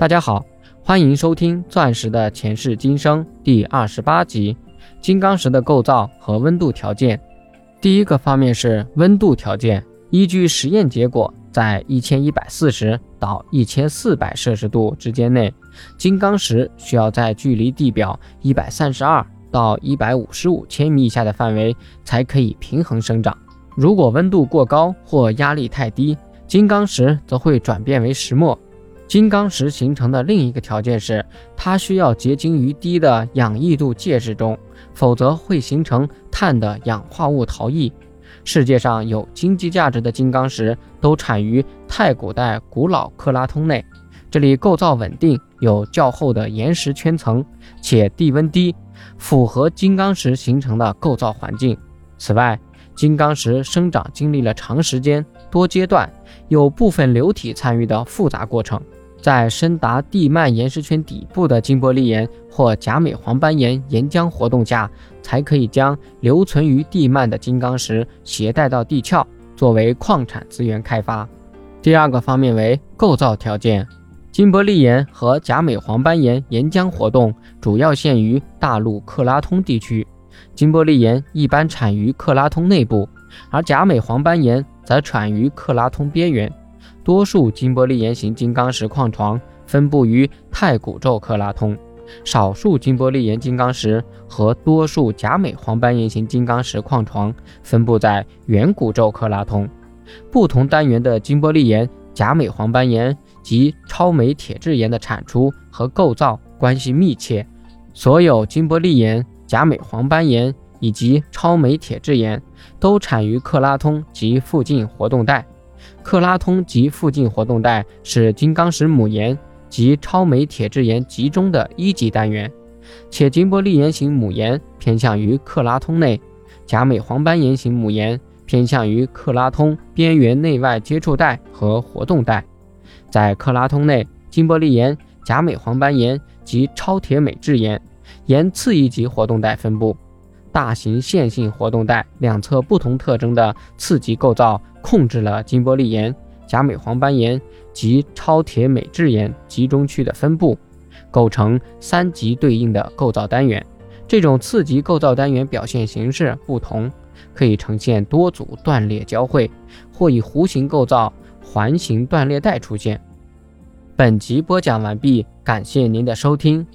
大家好，欢迎收听《钻石的前世今生》第二十八集：金刚石的构造和温度条件。第一个方面是温度条件，依据实验结果，在一千一百四十到一千四百摄氏度之间内，金刚石需要在距离地表一百三十二到一百五十五千米以下的范围才可以平衡生长。如果温度过高或压力太低，金刚石则会转变为石墨。金刚石形成的另一个条件是，它需要结晶于低的氧易度介质中，否则会形成碳的氧化物逃逸。世界上有经济价值的金刚石都产于太古代古老克拉通内，这里构造稳定，有较厚的岩石圈层，且地温低，符合金刚石形成的构造环境。此外，金刚石生长经历了长时间、多阶段、有部分流体参与的复杂过程，在深达地幔岩石圈底部的金玻璃岩或甲美黄斑岩岩浆活动下，才可以将留存于地幔的金刚石携带到地壳，作为矿产资源开发。第二个方面为构造条件，金玻璃岩和甲美黄斑岩岩浆活动主要限于大陆克拉通地区。金玻璃岩一般产于克拉通内部，而甲美黄斑岩则产于克拉通边缘。多数金玻璃岩型金刚石矿床分布于太古宙克拉通，少数金玻璃岩金刚石和多数甲美黄斑岩型金刚石矿床分布在远古宙克拉通。不同单元的金玻璃岩、甲美黄斑岩及超镁铁质岩的产出和构造关系密切。所有金玻璃岩。甲美黄斑岩以及超镁铁质岩都产于克拉通及附近活动带。克拉通及附近活动带是金刚石母岩及超镁铁质岩集中的一级单元，且金玻璃岩型母岩偏向于克拉通内，甲美黄斑岩型母岩偏向于克拉通边缘内外接触带和活动带。在克拉通内，金玻璃岩、甲美黄斑岩及超铁镁质岩。沿次一级活动带分布，大型线性活动带两侧不同特征的次级构造控制了金玻璃岩、甲美黄斑岩及超铁镁质岩集中区的分布，构成三级对应的构造单元。这种次级构造单元表现形式不同，可以呈现多组断裂交汇，或以弧形构造环形断裂带出现。本集播讲完毕，感谢您的收听。